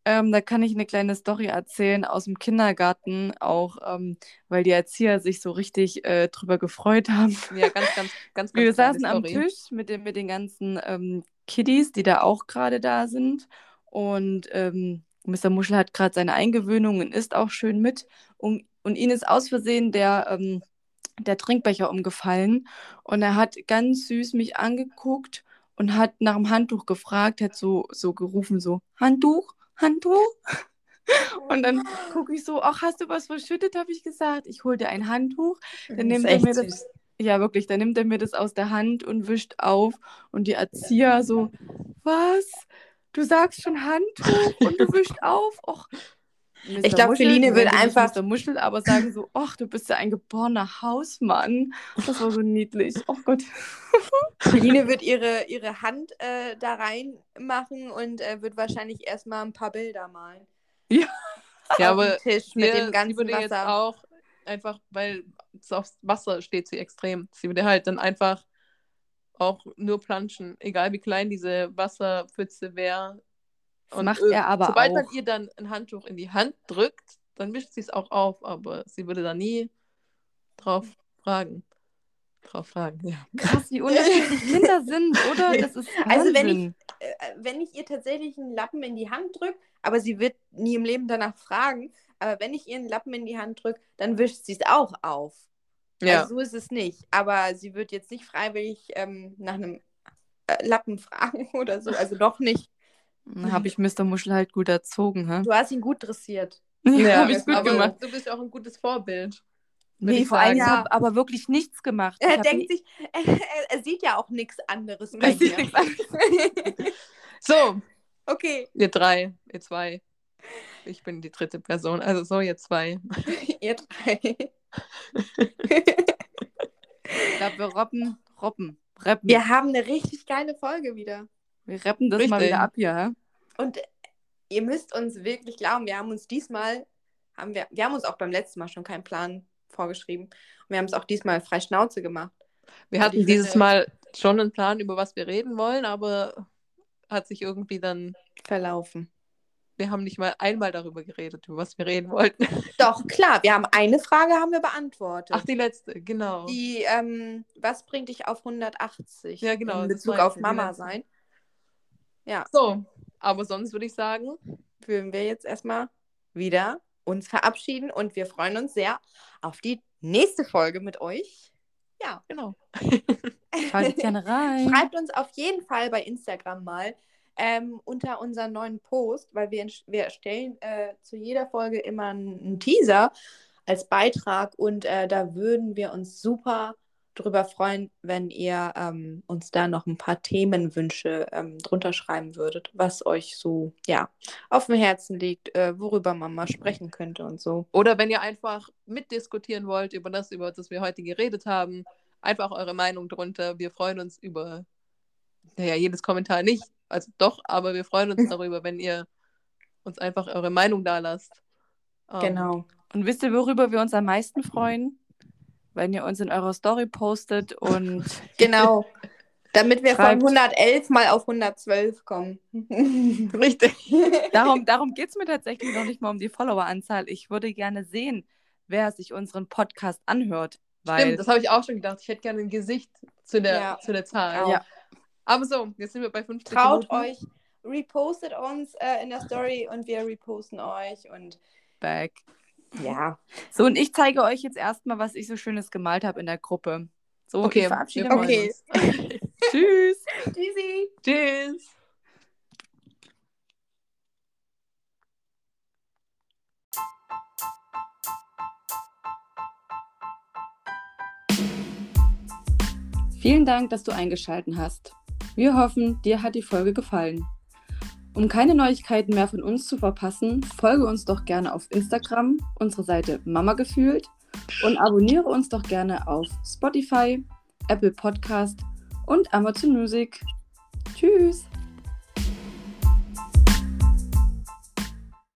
Ähm, da kann ich eine kleine Story erzählen aus dem Kindergarten, auch ähm, weil die Erzieher sich so richtig äh, drüber gefreut haben. Ja, ganz, ganz, ganz, ganz Wir kleine saßen am. Tisch mit den, mit den ganzen ähm, Kiddies, die da auch gerade da sind. Und ähm, Mr. Muschel hat gerade seine Eingewöhnung und isst auch schön mit. Und, und ihm ist aus Versehen der, ähm, der Trinkbecher umgefallen. Und er hat ganz süß mich angeguckt und hat nach dem Handtuch gefragt, hat so, so gerufen, so, Handtuch, Handtuch. Und dann gucke ich so, ach, hast du was verschüttet, habe ich gesagt. Ich hol dir ein Handtuch. Dann nimmt er mir das, ja, wirklich, dann nimmt er mir das aus der Hand und wischt auf. Und die Erzieher so, was? Du sagst schon Handtuch und du wischt auf? Och, Mr. Ich glaub, Muschel, Feline wird einfach- Mr. Muschel, aber sagen so, ach, du bist ja ein geborener Hausmann. Das war so niedlich. Oh Gott. Feline wird ihre, ihre Hand äh, da reinmachen und äh, wird wahrscheinlich erstmal ein paar Bilder malen. Ja, Auf aber Tisch mit dem ganzen sie würde jetzt Wasser. auch einfach, weil es aufs Wasser steht sie extrem. Sie würde halt dann einfach auch nur planschen, egal wie klein diese Wasserpfütze wäre. Das macht er aber sobald auch. man ihr dann ein Handtuch in die Hand drückt, dann wischt sie es auch auf, aber sie würde da nie drauf fragen. Drauf fragen, ja. Krass, wie unterschiedlich Kinder sind, oder? Das ist Wahnsinn. Also wenn ich, äh, wenn ich ihr tatsächlich einen Lappen in die Hand drücke, aber sie wird nie im Leben danach fragen, aber wenn ich ihr einen Lappen in die Hand drücke, dann wischt sie es auch auf. Ja, Also so ist es nicht. Aber sie wird jetzt nicht freiwillig ähm, nach einem äh, Lappen fragen oder so. Also noch nicht. Habe ich Mr. Muschel halt gut erzogen, hä? Du hast ihn gut dressiert. Ja, ja habe ich gut aber gemacht. du bist auch ein gutes Vorbild. Nee, ich vor allem, ich sagen. habe aber wirklich nichts gemacht. Er denkt nie- sich, er, er, sieht ja auch nichts anderes bei anderes. So, okay, ihr drei, ihr zwei. Ich bin die dritte Person, also so, ihr zwei. ihr drei. Ich glaube, wir robben, robben, rappen. Wir haben eine richtig geile Folge wieder. Wir rappen das mal Richtig. wieder ab hier, hä? Und ihr müsst uns wirklich glauben, wir haben uns diesmal, haben wir, wir haben uns auch beim letzten Mal schon keinen Plan vorgeschrieben. Und wir haben es auch diesmal frei Schnauze gemacht. Wir Und hatten dieses finde- Mal schon einen Plan, über was wir reden wollen, aber hat sich irgendwie dann, Verlaufen. wir haben nicht mal einmal darüber geredet, über was wir reden wollten. Doch, klar, wir haben eine Frage haben wir beantwortet. Ach, die letzte, genau. Die, ähm, was bringt dich auf 180? Ja, genau, In Bezug auf Mama letzte. Sein. So, aber sonst würde ich sagen, Würden wir jetzt erstmal wieder uns verabschieden und wir freuen uns sehr auf die nächste Folge mit euch. Ja. genau. Schaltet gerne rein. Schreibt uns auf jeden Fall bei Instagram mal ähm, unter unseren neuen Post, weil wir, wir erstellen äh, zu jeder Folge immer einen, einen Teaser als Beitrag und äh, da würden wir uns super drüber freuen, wenn ihr ähm, uns da noch ein paar Themenwünsche ähm, drunter schreiben würdet, was euch so ja auf dem Herzen liegt, äh, worüber man mal sprechen könnte und so. Oder wenn ihr einfach mitdiskutieren wollt über das, über das wir heute geredet haben, einfach eure Meinung drunter. Wir freuen uns über, naja, jedes Kommentar nicht, also doch, aber wir freuen uns darüber, wenn ihr uns einfach eure Meinung da lasst. Ähm, Genau. Und wisst ihr, worüber wir uns am meisten freuen? Wenn ihr uns in eurer Story postet und Genau. Damit wir Schreibt. von 111 mal auf 112 kommen. Richtig. darum, darum geht es mir tatsächlich noch nicht mal um die Followeranzahl. Ich würde gerne sehen, wer sich unseren Podcast anhört. Weil Stimmt, das habe ich auch schon gedacht. Ich hätte gerne ein Gesicht zu der, Ja. zu der Zahl. Ja. Aber so, jetzt sind wir bei 50 Traut Minuten. euch, repostet uns äh, in der Story und wir reposten euch. Und Feedback. Ja. So, und ich zeige euch jetzt erstmal, was ich so Schönes gemalt habe in der Gruppe. So, Okay, ich verabschiede wir mich. freuen Okay. uns. Tschüss. Tschüssi. Tschüss. Vielen Dank, dass du eingeschaltet hast. Wir hoffen, dir hat die Folge gefallen. Um keine Neuigkeiten mehr von uns zu verpassen, folge uns doch gerne auf Instagram, unsere Seite Mama gefühlt und abonniere uns doch gerne auf Spotify, Apple Podcast und Amazon Music. Tschüss!